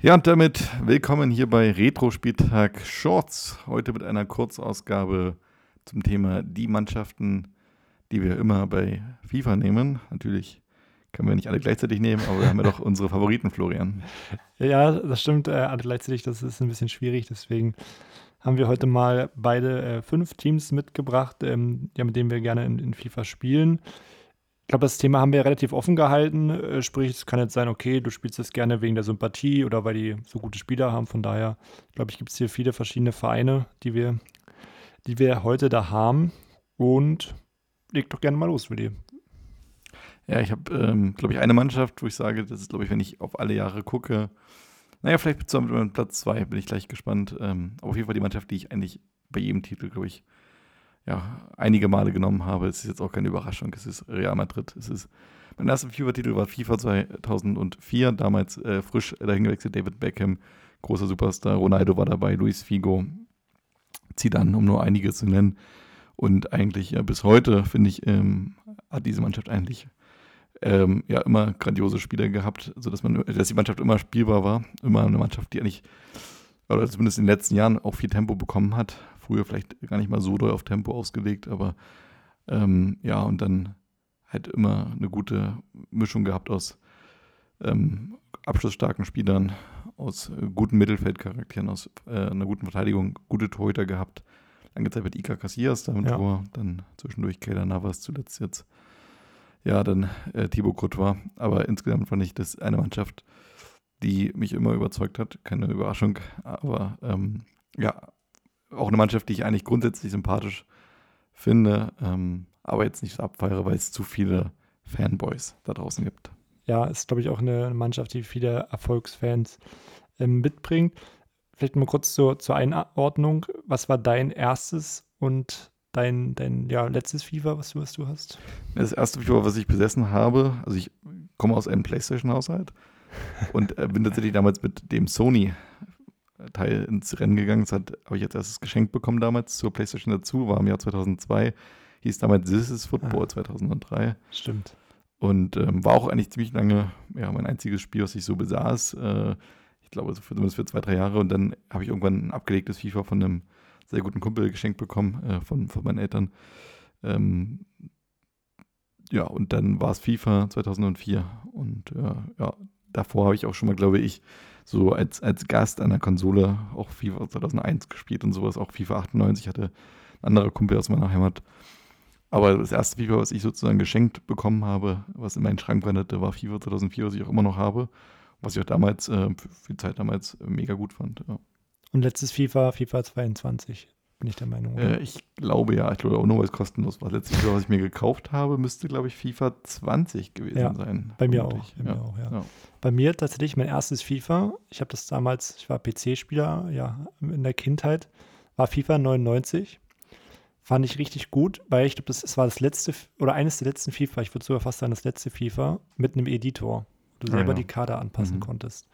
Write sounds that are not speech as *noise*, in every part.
Ja, und damit willkommen hier bei Retro-Spieltag Shorts. Heute mit einer Kurzausgabe zum Thema die Mannschaften, die wir immer bei FIFA nehmen. Natürlich können wir nicht alle gleichzeitig nehmen, aber wir haben ja doch *laughs* unsere Favoriten, Florian. Ja, das stimmt. Äh, alle gleichzeitig, das ist ein bisschen schwierig. Deswegen haben wir heute mal beide äh, fünf Teams mitgebracht, ähm, ja, mit denen wir gerne in, in FIFA spielen. Ich glaube, das Thema haben wir relativ offen gehalten. Äh, sprich, es kann jetzt sein, okay, du spielst das gerne wegen der Sympathie oder weil die so gute Spieler haben. Von daher, glaube ich, gibt es hier viele verschiedene Vereine, die wir, die wir heute da haben. Und leg doch gerne mal los, Willi. Ja, ich habe, ähm, glaube ich, eine Mannschaft, wo ich sage, das ist, glaube ich, wenn ich auf alle Jahre gucke, naja, vielleicht mit Platz zwei, bin ich gleich gespannt. Ähm, auf jeden Fall die Mannschaft, die ich eigentlich bei jedem Titel, glaube ich, ja, einige Male genommen habe. Es ist jetzt auch keine Überraschung. Es ist Real Madrid. Es ist mein erster FIFA-Titel war FIFA 2004, damals äh, frisch dahin gewechselt, David Beckham, großer Superstar, Ronaldo war dabei, Luis Figo, Zidane, um nur einige zu nennen. Und eigentlich ja, bis heute, finde ich, ähm, hat diese Mannschaft eigentlich ähm, ja immer grandiose Spieler gehabt, sodass man, dass die Mannschaft immer spielbar war. Immer eine Mannschaft, die eigentlich, oder zumindest in den letzten Jahren auch viel Tempo bekommen hat, früher vielleicht gar nicht mal so doll auf Tempo ausgelegt, aber ähm, ja, und dann halt immer eine gute Mischung gehabt aus ähm, abschlussstarken Spielern, aus äh, guten Mittelfeldcharakteren, aus äh, einer guten Verteidigung, gute Torhüter gehabt. Lange Zeit mit Ika Casillas damit ja. vor, dann zwischendurch Kayla Navas zuletzt jetzt. Ja, dann äh, Thibaut Courtois. Aber insgesamt fand ich das eine Mannschaft, die mich immer überzeugt hat. Keine Überraschung, aber ähm, ja, auch eine Mannschaft, die ich eigentlich grundsätzlich sympathisch finde, ähm, aber jetzt nicht abfeiere, weil es zu viele Fanboys da draußen gibt. Ja, ist, glaube ich, auch eine Mannschaft, die viele Erfolgsfans ähm, mitbringt. Vielleicht mal kurz zur, zur Einordnung. Was war dein erstes und dein, dein ja, letztes FIFA, was du, was du hast? Das erste FIFA, was ich besessen habe, also ich komme aus einem Playstation-Haushalt und äh, bin tatsächlich damals mit dem Sony Teil ins Rennen gegangen. Das habe ich jetzt erst geschenkt bekommen damals zur PlayStation dazu, war im Jahr 2002. Hieß damals This is Football ah, 2003. Stimmt. Und ähm, war auch eigentlich ziemlich lange ja, mein einziges Spiel, was ich so besaß. Äh, ich glaube, für, zumindest für zwei, drei Jahre. Und dann habe ich irgendwann ein abgelegtes FIFA von einem sehr guten Kumpel geschenkt bekommen, äh, von, von meinen Eltern. Ähm, ja, und dann war es FIFA 2004. Und äh, ja, davor habe ich auch schon mal, glaube ich, so als, als Gast an der Konsole auch FIFA 2001 gespielt und sowas, auch FIFA 98 hatte ein anderer Kumpel aus meiner Heimat. Aber das erste FIFA, was ich sozusagen geschenkt bekommen habe, was in meinen Schrank wanderte, war FIFA 2004, was ich auch immer noch habe. Was ich auch damals, äh, für die Zeit damals, mega gut fand. Ja. Und letztes FIFA, FIFA 22 bin ich der Meinung. Äh, ich glaube ja, ich glaube auch nur, weil es kostenlos war. Letztes Jahr, was ich mir gekauft habe, müsste, glaube ich, FIFA 20 gewesen ja, sein. Bei mir, auch, bei ja. mir auch. Ja. Bei mir tatsächlich mein erstes FIFA. Ich habe das damals, ich war PC-Spieler, ja, in der Kindheit, war FIFA 99. Fand ich richtig gut, weil ich glaube, das, das war das letzte oder eines der letzten FIFA, ich würde sogar fast sagen, das letzte FIFA mit einem Editor, wo du selber die Kader anpassen mhm. konntest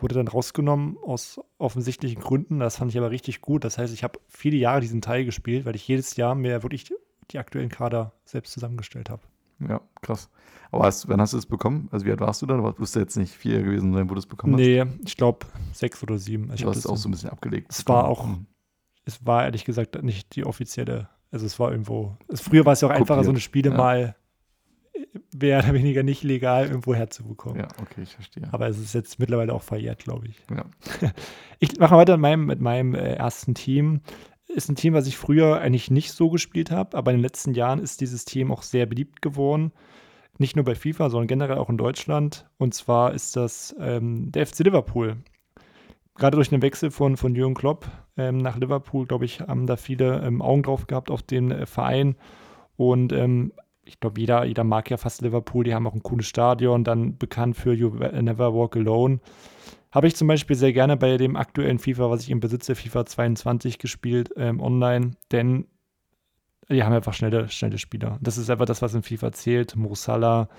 wurde dann rausgenommen aus offensichtlichen Gründen. Das fand ich aber richtig gut. Das heißt, ich habe viele Jahre diesen Teil gespielt, weil ich jedes Jahr mir wirklich die aktuellen Kader selbst zusammengestellt habe. Ja, krass. Aber hast, wann hast du es bekommen? Also wie alt warst du dann? Du du jetzt nicht vier gewesen sein, wo du es bekommen hast? Nee, ich glaube sechs oder sieben. Ich du hast es auch so ein bisschen abgelegt. Es war auch, mhm. es war ehrlich gesagt nicht die offizielle, also es war irgendwo, es, früher war es ja auch Kopiert. einfacher, so eine Spiele ja. mal mehr oder weniger nicht legal irgendwo herzubekommen. Ja, okay, ich verstehe. Aber es ist jetzt mittlerweile auch verjährt, glaube ich. Ja. *laughs* Ich mache weiter mit meinem, mit meinem äh, ersten Team. Ist ein Team, was ich früher eigentlich nicht so gespielt habe, aber in den letzten Jahren ist dieses Team auch sehr beliebt geworden. Nicht nur bei FIFA, sondern generell auch in Deutschland. Und zwar ist das ähm, der FC Liverpool. Gerade durch den Wechsel von, von Jürgen Klopp ähm, nach Liverpool, glaube ich, haben da viele ähm, Augen drauf gehabt auf den äh, Verein. Und ähm, ich glaube, jeder, jeder mag ja fast Liverpool, die haben auch ein cooles Stadion, dann bekannt für You Never Walk Alone. Habe ich zum Beispiel sehr gerne bei dem aktuellen FIFA, was ich im besitze, FIFA 22 gespielt, ähm, online, denn die haben einfach schnelle, schnelle Spieler. Das ist einfach das, was in FIFA zählt. Mo Salah,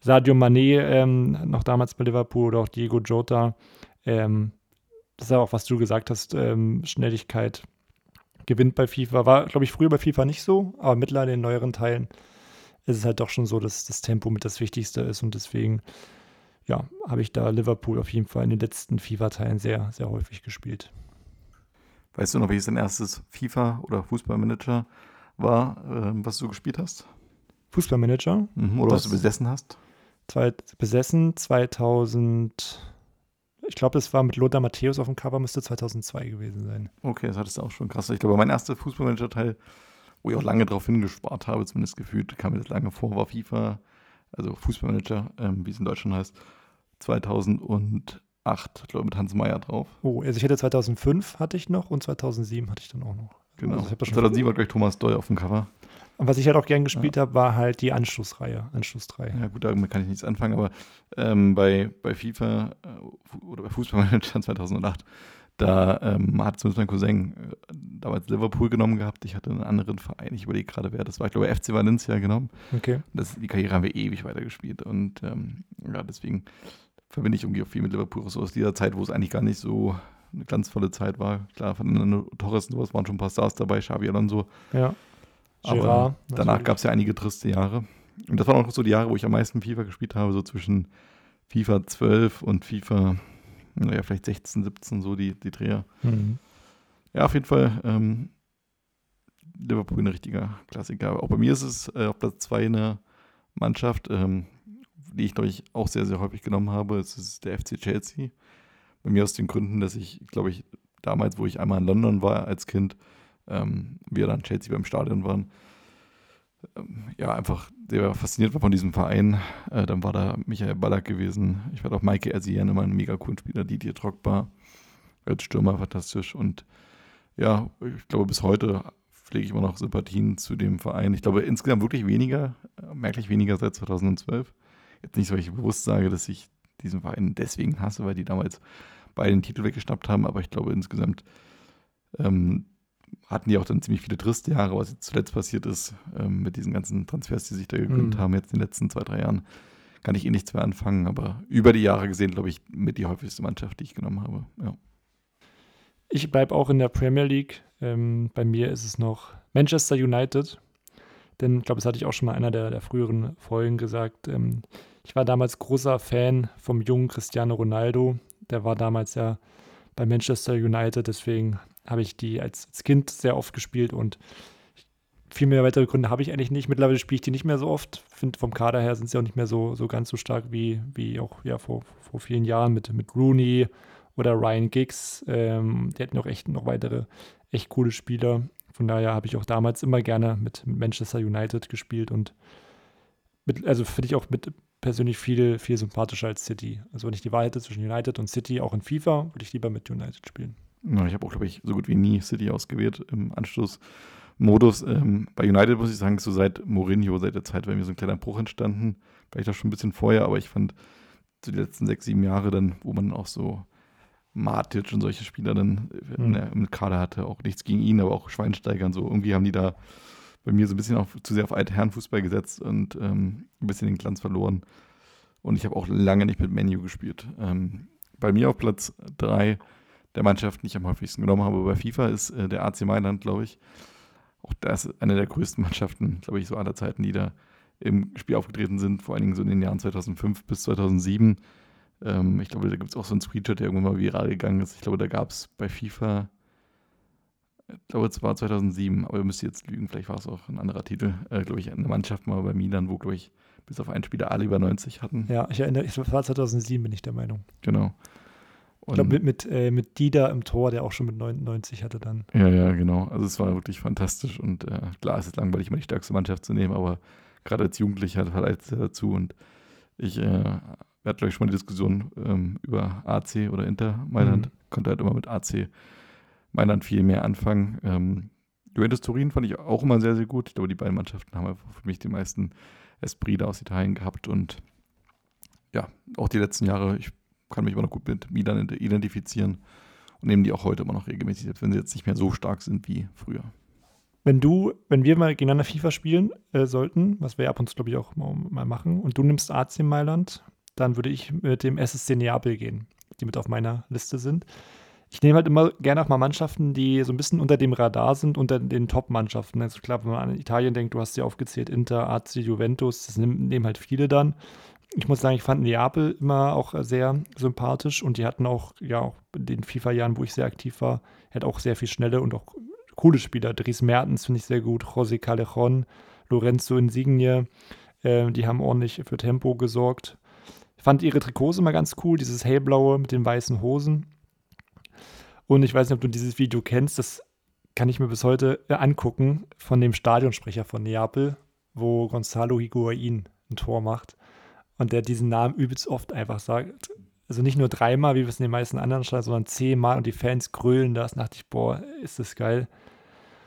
Sadio Mané, ähm, noch damals bei Liverpool oder auch Diego Jota. Ähm, das ist auch, was du gesagt hast, ähm, Schnelligkeit gewinnt bei FIFA. War, glaube ich, früher bei FIFA nicht so, aber mittlerweile in neueren Teilen ist es halt doch schon so, dass das Tempo mit das Wichtigste ist und deswegen, ja, habe ich da Liverpool auf jeden Fall in den letzten FIFA-Teilen sehr, sehr häufig gespielt. Weißt du noch, welches dein erstes FIFA- oder Fußballmanager war, äh, was du gespielt hast? Fußballmanager? Mhm, oder was du besessen hast? Zwei, besessen 2000, ich glaube, das war mit Lothar Matthäus auf dem Cover, müsste 2002 gewesen sein. Okay, das hattest du auch schon krass. Ich glaube, mein erster Fußballmanager-Teil, wo ich auch lange drauf hingespart habe, zumindest gefühlt, kam mir das lange vor, war FIFA, also Fußballmanager, ähm, wie es in Deutschland heißt, 2008, glaube ich, mit Hans Meyer drauf. Oh, also ich hatte 2005 hatte ich noch und 2007 hatte ich dann auch noch. Genau. Also 2007 war gleich Thomas Doll auf dem Cover. Und was ich halt auch gern gespielt ja. habe, war halt die Anschlussreihe, Anschluss 3. Ja gut, damit kann ich nichts anfangen, aber ähm, bei, bei FIFA äh, oder bei Fußballmanager *laughs* 2008, da ähm, hat zumindest mein Cousin äh, damals Liverpool genommen gehabt. Ich hatte einen anderen Verein, ich überlege gerade, wer das war. Ich glaube, FC Valencia genommen. Okay. Das, die Karriere haben wir ewig weitergespielt und ähm, ja, deswegen verbinde ich irgendwie auch viel mit Liverpool, so aus dieser Zeit, wo es eigentlich gar nicht so eine ganz volle Zeit war. Klar, von Torres und sowas waren schon ein paar Stars dabei, Xavi Alonso. Ja. Aber Gerard, danach gab es ja einige triste Jahre. Und das waren auch so die Jahre, wo ich am meisten FIFA gespielt habe, so zwischen FIFA 12 und FIFA, naja, vielleicht 16, 17, so die, die Dreher. Mhm. Ja, auf jeden Fall ähm, Liverpool ein richtiger Klassiker. Auch bei mir ist es äh, auf Platz 2 eine Mannschaft, ähm, die ich, glaube ich, auch sehr, sehr häufig genommen habe. Es ist der FC Chelsea. Bei mir aus den Gründen, dass ich, glaube ich, damals, wo ich einmal in London war als Kind, ähm, wir dann Chelsea beim Stadion waren, ja, einfach sehr fasziniert war von diesem Verein. Äh, dann war da Michael Ballack gewesen. Ich war auch Maike Ersian, immer ein mega coolen Spieler, Didier Trockbar als Stürmer fantastisch. Und ja, ich glaube, bis heute pflege ich immer noch Sympathien zu dem Verein. Ich glaube, insgesamt wirklich weniger, äh, merklich weniger seit 2012. Jetzt nicht, weil ich bewusst sage, dass ich diesen Verein deswegen hasse, weil die damals beide den Titel weggeschnappt haben, aber ich glaube insgesamt ähm, hatten die auch dann ziemlich viele triste Jahre, was jetzt zuletzt passiert ist, ähm, mit diesen ganzen Transfers, die sich da gegründet mhm. haben, jetzt in den letzten zwei, drei Jahren, kann ich eh nichts mehr anfangen. Aber über die Jahre gesehen, glaube ich, mit die häufigste Mannschaft, die ich genommen habe. Ja. Ich bleibe auch in der Premier League. Ähm, bei mir ist es noch Manchester United. Denn ich glaube, das hatte ich auch schon mal in einer der, der früheren Folgen gesagt. Ähm, ich war damals großer Fan vom jungen Cristiano Ronaldo. Der war damals ja bei Manchester United, deswegen habe ich die als, als, Kind sehr oft gespielt und viel mehr weitere Gründe habe ich eigentlich nicht. Mittlerweile spiele ich die nicht mehr so oft. Finde vom Kader her sind sie auch nicht mehr so, so ganz so stark wie, wie auch ja, vor, vor vielen Jahren mit, mit Rooney oder Ryan Giggs. Ähm, die hatten auch echt noch weitere echt coole Spieler. Von daher habe ich auch damals immer gerne mit, mit Manchester United gespielt und mit, also finde ich auch mit persönlich viel, viel sympathischer als City. Also wenn ich die Wahl hätte zwischen United und City, auch in FIFA, würde ich lieber mit United spielen. Ich habe auch, glaube ich, so gut wie nie City ausgewählt im Anschlussmodus. Ähm, bei United muss ich sagen, so seit Mourinho, seit der Zeit, war mir so ein kleiner Bruch entstanden. Vielleicht auch schon ein bisschen vorher, aber ich fand so die letzten sechs, sieben Jahre dann, wo man auch so Matic und solche Spieler dann mhm. im Kader hatte, auch nichts gegen ihn, aber auch Schweinsteiger und so. Irgendwie haben die da bei mir so ein bisschen auf, zu sehr auf alte Herrenfußball gesetzt und ähm, ein bisschen den Glanz verloren. Und ich habe auch lange nicht mit Menu gespielt. Ähm, bei mir auf Platz drei der Mannschaften, die ich am häufigsten genommen habe bei FIFA, ist äh, der AC Mailand, glaube ich. Auch das ist eine der größten Mannschaften, glaube ich, so aller Zeiten, die da im Spiel aufgetreten sind, vor allen Dingen so in den Jahren 2005 bis 2007. Ähm, ich glaube, da gibt es auch so einen Screenshot, der irgendwann mal viral gegangen ist. Ich glaube, da gab es bei FIFA, ich glaube, es war 2007, aber ihr müsst jetzt lügen, vielleicht war es auch ein anderer Titel, äh, glaube ich, eine Mannschaft mal bei Milan, wo, glaube ich, bis auf einen Spieler alle über 90 hatten. Ja, ich erinnere, es war 2007, bin ich der Meinung. Genau. Und ich glaube, mit, mit, äh, mit Dida im Tor, der auch schon mit 99 hatte dann. Ja, ja, genau. Also es war wirklich fantastisch und äh, klar, es ist langweilig, mal die stärkste Mannschaft zu nehmen, aber gerade als Jugendlicher verleiht es ja dazu und ich, äh, wir hatten gleich schon mal die Diskussion ähm, über AC oder Inter Mailand, mhm. konnte halt immer mit AC Mailand viel mehr anfangen. Ähm, Juventus Turin fand ich auch immer sehr, sehr gut. Ich glaube, die beiden Mannschaften haben einfach für mich die meisten Esprit aus Italien gehabt und ja, auch die letzten Jahre, ich kann mich immer noch gut mit Milan identifizieren und nehmen die auch heute immer noch regelmäßig, selbst wenn sie jetzt nicht mehr so stark sind wie früher. Wenn du, wenn wir mal gegeneinander FIFA spielen äh, sollten, was wir ab und zu, glaube ich, auch mal, mal, machen, und du nimmst AC Mailand, dann würde ich mit dem SSC Neapel gehen, die mit auf meiner Liste sind. Ich nehme halt immer gerne auch mal Mannschaften, die so ein bisschen unter dem Radar sind, unter den Top-Mannschaften. Also klar, wenn man an Italien denkt, du hast sie aufgezählt, Inter, AC, Juventus, das nehmen halt viele dann. Ich muss sagen, ich fand Neapel immer auch sehr sympathisch und die hatten auch, ja, auch in den FIFA-Jahren, wo ich sehr aktiv war, hat auch sehr viel schnelle und auch coole Spieler. Dries Mertens finde ich sehr gut, José Callejon, Lorenzo Insigne, äh, die haben ordentlich für Tempo gesorgt. Ich fand ihre Trikots immer ganz cool, dieses hellblaue mit den weißen Hosen. Und ich weiß nicht, ob du dieses Video kennst, das kann ich mir bis heute äh, angucken von dem Stadionsprecher von Neapel, wo Gonzalo Higuain ein Tor macht und der diesen Namen übelst oft einfach sagt. Also nicht nur dreimal, wie wir es in den meisten anderen Stadien, sondern zehnmal und die Fans grölen das. dachte ich, boah, ist das geil.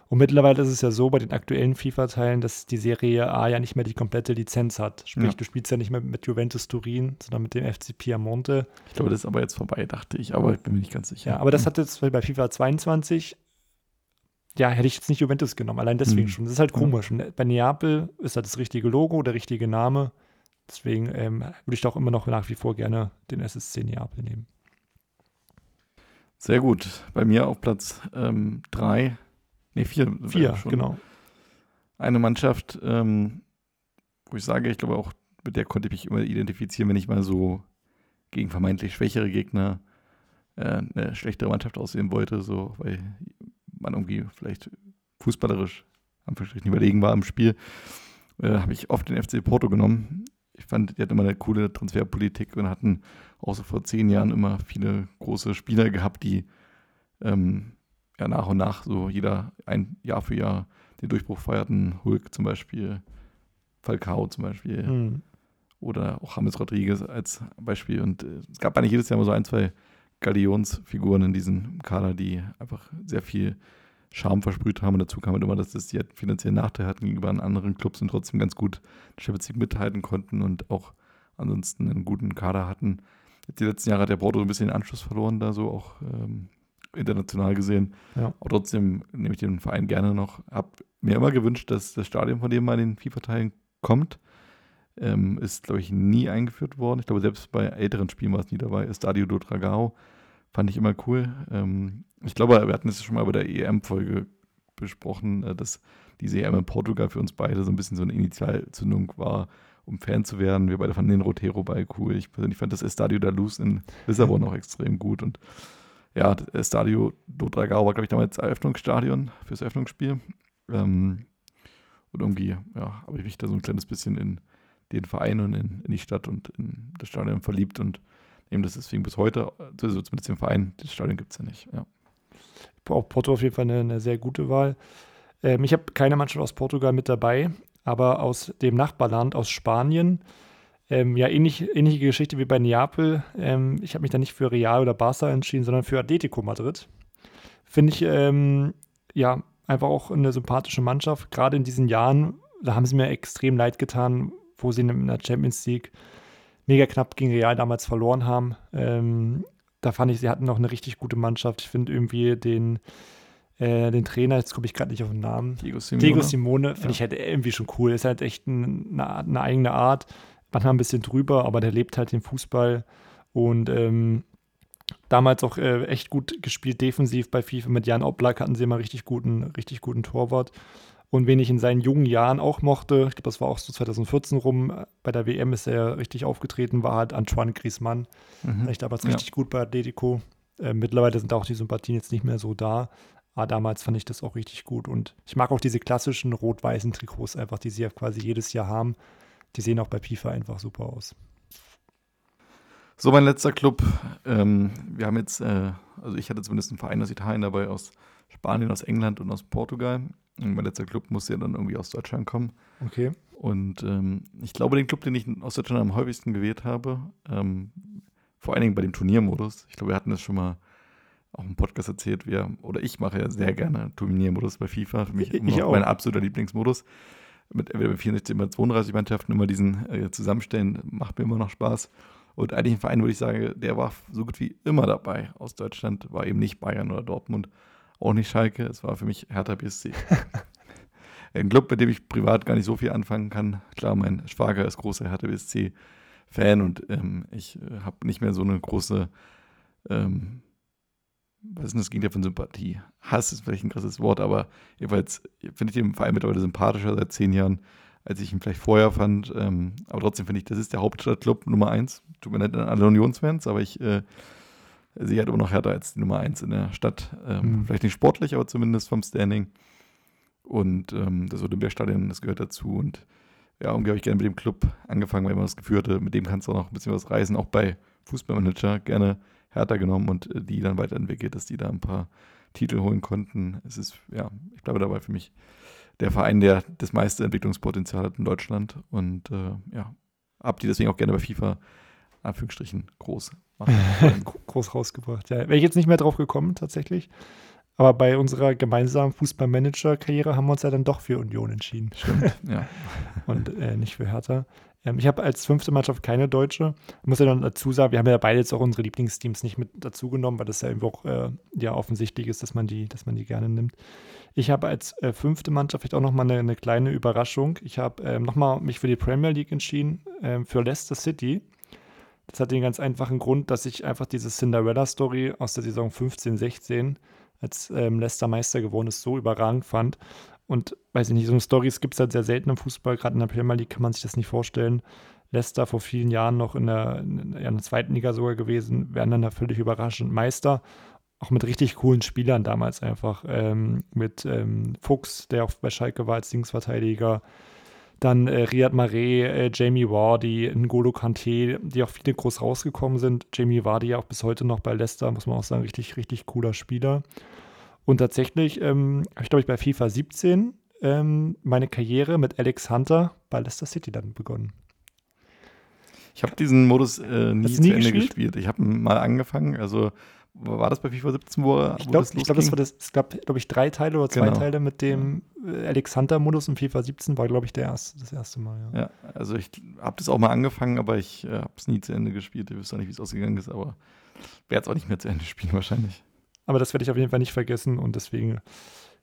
Und mittlerweile ist es ja so bei den aktuellen FIFA-Teilen, dass die Serie A ja nicht mehr die komplette Lizenz hat. Sprich, ja. du spielst ja nicht mehr mit Juventus Turin, sondern mit dem FC Piemonte. Ich glaube, das ist aber jetzt vorbei, dachte ich, aber ich bin mir nicht ganz sicher. Ja, aber das hat jetzt bei FIFA 22, ja, hätte ich jetzt nicht Juventus genommen, allein deswegen mhm. schon. Das ist halt komisch. Und bei Neapel ist halt das richtige Logo, der richtige Name. Deswegen ähm, würde ich doch immer noch nach wie vor gerne den SSC Neapel nehmen. Sehr gut. Bei mir auf Platz 3 ähm, Nee, vier. Vier, genau. Eine Mannschaft, ähm, wo ich sage, ich glaube auch, mit der konnte ich mich immer identifizieren, wenn ich mal so gegen vermeintlich schwächere Gegner äh, eine schlechtere Mannschaft aussehen wollte, so, weil man irgendwie vielleicht fußballerisch am Verschritt überlegen war im Spiel, äh, habe ich oft den FC Porto genommen. Ich fand, die hatten immer eine coole Transferpolitik und hatten auch so vor zehn Jahren immer viele große Spieler gehabt, die ähm, ja nach und nach so jeder ein Jahr für Jahr den Durchbruch feierten. Hulk zum Beispiel, Falcao zum Beispiel mhm. oder auch James Rodriguez als Beispiel. Und äh, es gab eigentlich jedes Jahr mal so ein, zwei Galionsfiguren in diesem Kader, die einfach sehr viel Charme versprüht haben. Und dazu kam halt immer, dass das die halt finanziellen Nachteil hatten gegenüber anderen Clubs und trotzdem ganz gut Champions League mithalten konnten und auch ansonsten einen guten Kader hatten. Die letzten Jahre hat der Porto ein bisschen den Anschluss verloren, da so auch ähm, international gesehen. Ja. Aber trotzdem nehme ich den Verein gerne noch. Habe mir immer gewünscht, dass das Stadion, von dem man in den FIFA-Teilen kommt, ähm, ist, glaube ich, nie eingeführt worden. Ich glaube, selbst bei älteren Spielen war es nie dabei. Estadio do Dragao fand ich immer cool. Ähm, ich glaube, wir hatten es schon mal bei der EM-Folge besprochen, äh, dass diese EM in Portugal für uns beide so ein bisschen so eine Initialzündung war, um Fan zu werden. Wir beide fanden den Rotero-Ball cool. Ich persönlich fand das Estadio da Luz in Lissabon auch extrem gut und ja, Stadio do Dragao war, glaube ich, damals Eröffnungsstadion fürs Eröffnungsspiel. Ähm, und irgendwie, ja, habe ich mich da so ein kleines bisschen in den Verein und in, in, die Stadt und in das Stadion verliebt und nehme das deswegen bis heute, also zumindest im Verein, das Stadion gibt es ja nicht. Ja. Auch Porto auf jeden Fall eine, eine sehr gute Wahl. Ähm, ich habe keine Mannschaft aus Portugal mit dabei, aber aus dem Nachbarland, aus Spanien, ähm, ja, ähnlich, ähnliche Geschichte wie bei Neapel. Ähm, ich habe mich da nicht für Real oder Barca entschieden, sondern für Atletico Madrid. Finde ich, ähm, ja, einfach auch eine sympathische Mannschaft. Gerade in diesen Jahren, da haben sie mir extrem leid getan, wo sie in der Champions League mega knapp gegen Real damals verloren haben. Ähm, da fand ich, sie hatten noch eine richtig gute Mannschaft. Ich finde irgendwie den, äh, den Trainer, jetzt komme ich gerade nicht auf den Namen. Diego Simone. Diego Simone finde ja. ich halt irgendwie schon cool. Ist halt echt ein, eine, eine, eigene Art manchmal ein bisschen drüber, aber der lebt halt den Fußball und ähm, damals auch äh, echt gut gespielt defensiv bei FIFA. Mit Jan Oblak hatten sie immer richtig guten, richtig guten Torwart. Und wen ich in seinen jungen Jahren auch mochte, ich glaube, das war auch so 2014 rum, bei der WM ist er richtig aufgetreten, war halt Antoine Griezmann. Mhm. Ich damals ja. richtig gut bei Atletico. Äh, mittlerweile sind auch die Sympathien jetzt nicht mehr so da. Aber damals fand ich das auch richtig gut. Und ich mag auch diese klassischen rot-weißen Trikots einfach, die sie ja quasi jedes Jahr haben die sehen auch bei FIFA einfach super aus. So, mein letzter Club. Ähm, wir haben jetzt, äh, also ich hatte zumindest einen Verein aus Italien dabei, aus Spanien, aus England und aus Portugal. Mein letzter Club musste ja dann irgendwie aus Deutschland kommen. Okay. Und ähm, ich glaube, den Club, den ich aus Deutschland am häufigsten gewählt habe, ähm, vor allen Dingen bei dem Turniermodus, ich glaube, wir hatten das schon mal auch im Podcast erzählt, wir, oder ich mache ja sehr gerne Turniermodus bei FIFA. Für mich *laughs* ich auch. mein absoluter Lieblingsmodus mit entweder mit 64 oder 32 Mannschaften immer diesen äh, zusammenstellen, macht mir immer noch Spaß. Und eigentlich ein Verein, würde ich sagen, der war so gut wie immer dabei aus Deutschland, war eben nicht Bayern oder Dortmund, auch nicht Schalke, es war für mich Hertha BSC. *laughs* ein Club, mit dem ich privat gar nicht so viel anfangen kann. Klar, mein Schwager ist großer Hertha BSC-Fan und ähm, ich äh, habe nicht mehr so eine große ähm, was ist denn das Gegenteil von Sympathie? Hass ist vielleicht ein krasses Wort, aber jedenfalls finde ich den Verein mittlerweile sympathischer seit zehn Jahren, als ich ihn vielleicht vorher fand. Ähm, aber trotzdem finde ich, das ist der Hauptstadtclub Nummer 1. Tut mir leid an alle Unionsfans, aber ich äh, sehe halt immer noch härter als die Nummer 1 in der Stadt. Ähm, mhm. Vielleicht nicht sportlich, aber zumindest vom Standing. Und ähm, das Olympiastadion, das gehört dazu. Und ja, irgendwie habe ich gerne mit dem Club angefangen, weil man das Gefühl hatte, mit dem kannst du auch noch ein bisschen was reisen, auch bei Fußballmanager gerne härter genommen und äh, die dann weiterentwickelt, dass die da ein paar Titel holen konnten. Es ist, ja, ich bleibe dabei für mich der Verein, der das meiste Entwicklungspotenzial hat in Deutschland und äh, ja, hab die deswegen auch gerne bei FIFA, Anführungsstrichen, groß *laughs* machen. groß rausgebracht, ja. Wäre ich jetzt nicht mehr drauf gekommen, tatsächlich. Aber bei unserer gemeinsamen Fußballmanager-Karriere haben wir uns ja dann doch für Union entschieden. Stimmt, *laughs* ja. Und äh, nicht für Hertha. Ähm, ich habe als fünfte Mannschaft keine Deutsche. Ich muss ja dann dazu sagen, wir haben ja beide jetzt auch unsere Lieblingsteams nicht mit dazu genommen, weil das ja irgendwo auch äh, ja, offensichtlich ist, dass man die, dass man die gerne nimmt. Ich habe als äh, fünfte Mannschaft vielleicht auch nochmal eine, eine kleine Überraschung. Ich habe ähm, nochmal mich für die Premier League entschieden, ähm, für Leicester City. Das hat den ganz einfachen Grund, dass ich einfach diese Cinderella-Story aus der Saison 15, 16, als ähm, Leicester Meister geworden ist, so überragend fand. Und weiß ich nicht, so eine Stories gibt es halt sehr selten im Fußball, gerade in der Premier League kann man sich das nicht vorstellen. Leicester vor vielen Jahren noch in der, in der zweiten Liga sogar gewesen, werden dann da völlig überraschend Meister. Auch mit richtig coolen Spielern damals einfach. Ähm, mit ähm, Fuchs, der auch bei Schalke war als Linksverteidiger. Dann äh, Riyad Mahrez, äh, Jamie Wardy, N'Golo Kante, die auch viele groß rausgekommen sind. Jamie Wardy ja auch bis heute noch bei Leicester, muss man auch sagen, richtig, richtig cooler Spieler. Und tatsächlich ähm, habe ich, glaube ich, bei FIFA 17 ähm, meine Karriere mit Alex Hunter bei Leicester City dann begonnen. Ich habe diesen Modus äh, nie, nie zu Ende gespielt? gespielt. Ich habe mal angefangen, also war das bei FIFA 17, wo, ich glaub, das Ich glaube, das war das, es gab, glaube ich, drei Teile oder zwei genau. Teile mit dem äh, Alex Hunter-Modus und FIFA 17 war, glaube ich, der erste, das erste Mal. Ja, ja also ich habe das auch mal angefangen, aber ich äh, habe es nie zu Ende gespielt. Ich wüsste auch nicht, wie es ausgegangen ist, aber werde es auch nicht mehr zu Ende spielen *laughs* wahrscheinlich. Aber das werde ich auf jeden Fall nicht vergessen und deswegen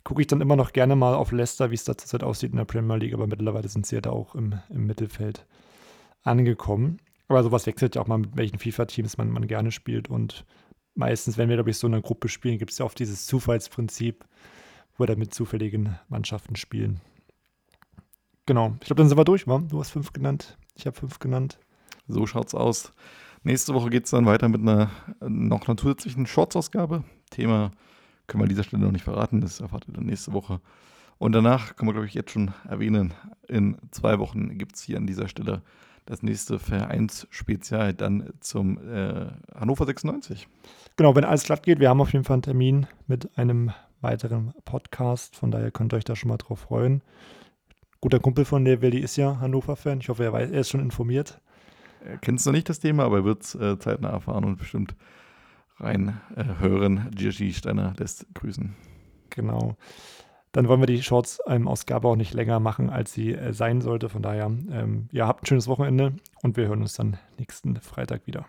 gucke ich dann immer noch gerne mal auf Leicester, wie es da zurzeit aussieht in der Premier League, aber mittlerweile sind sie ja da auch im, im Mittelfeld angekommen. Aber sowas wechselt ja auch mal, mit welchen FIFA-Teams man, man gerne spielt und meistens, wenn wir, glaube ich, so eine Gruppe spielen, gibt es ja oft dieses Zufallsprinzip, wo wir dann mit zufälligen Mannschaften spielen. Genau, ich glaube, dann sind wir durch, wa? Du hast fünf genannt, ich habe fünf genannt. So schaut's aus. Nächste Woche geht es dann weiter mit einer noch einer zusätzlichen Shorts-Ausgabe. Thema können wir an dieser Stelle noch nicht verraten, das erfahrt ihr dann nächste Woche. Und danach kann man, glaube ich, jetzt schon erwähnen, in zwei Wochen gibt es hier an dieser Stelle das nächste Vereinsspezial dann zum äh, Hannover 96. Genau, wenn alles glatt geht, wir haben auf jeden Fall einen Termin mit einem weiteren Podcast, von daher könnt ihr euch da schon mal drauf freuen. Guter Kumpel von der Willi ist ja Hannover-Fan. Ich hoffe, er, weiß, er ist schon informiert. Er kennt noch nicht das Thema, aber er wird es äh, zeitnah erfahren und bestimmt rein äh. Gigi Steiner lässt grüßen. Genau. Dann wollen wir die Shorts-Ausgabe ähm, auch nicht länger machen, als sie äh, sein sollte. Von daher, ähm, ja, habt ein schönes Wochenende und wir hören uns dann nächsten Freitag wieder.